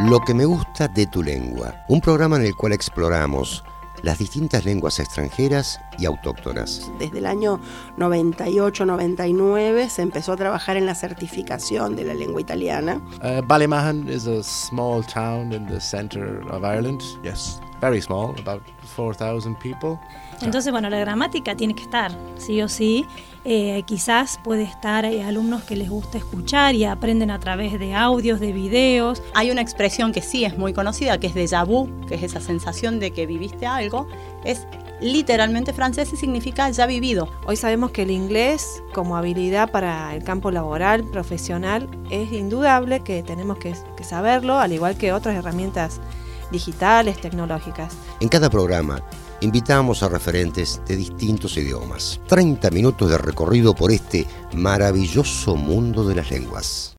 Lo que me gusta de tu lengua, un programa en el cual exploramos las distintas lenguas extranjeras y autóctonas. Desde el año 98-99 se empezó a trabajar en la certificación de la lengua italiana. Uh, Ballymahan is a small town in the center of Ireland. Yes, very small, about 4,000 people. Entonces, bueno, la gramática tiene que estar, sí o sí. Eh, quizás puede estar, hay alumnos que les gusta escuchar y aprenden a través de audios, de videos. Hay una expresión que sí es muy conocida, que es déjà vu, que es esa sensación de que viviste algo. Es literalmente francés y significa ya vivido. Hoy sabemos que el inglés como habilidad para el campo laboral, profesional, es indudable que tenemos que, que saberlo, al igual que otras herramientas digitales, tecnológicas. En cada programa invitamos a referentes de distintos idiomas. 30 minutos de recorrido por este maravilloso mundo de las lenguas.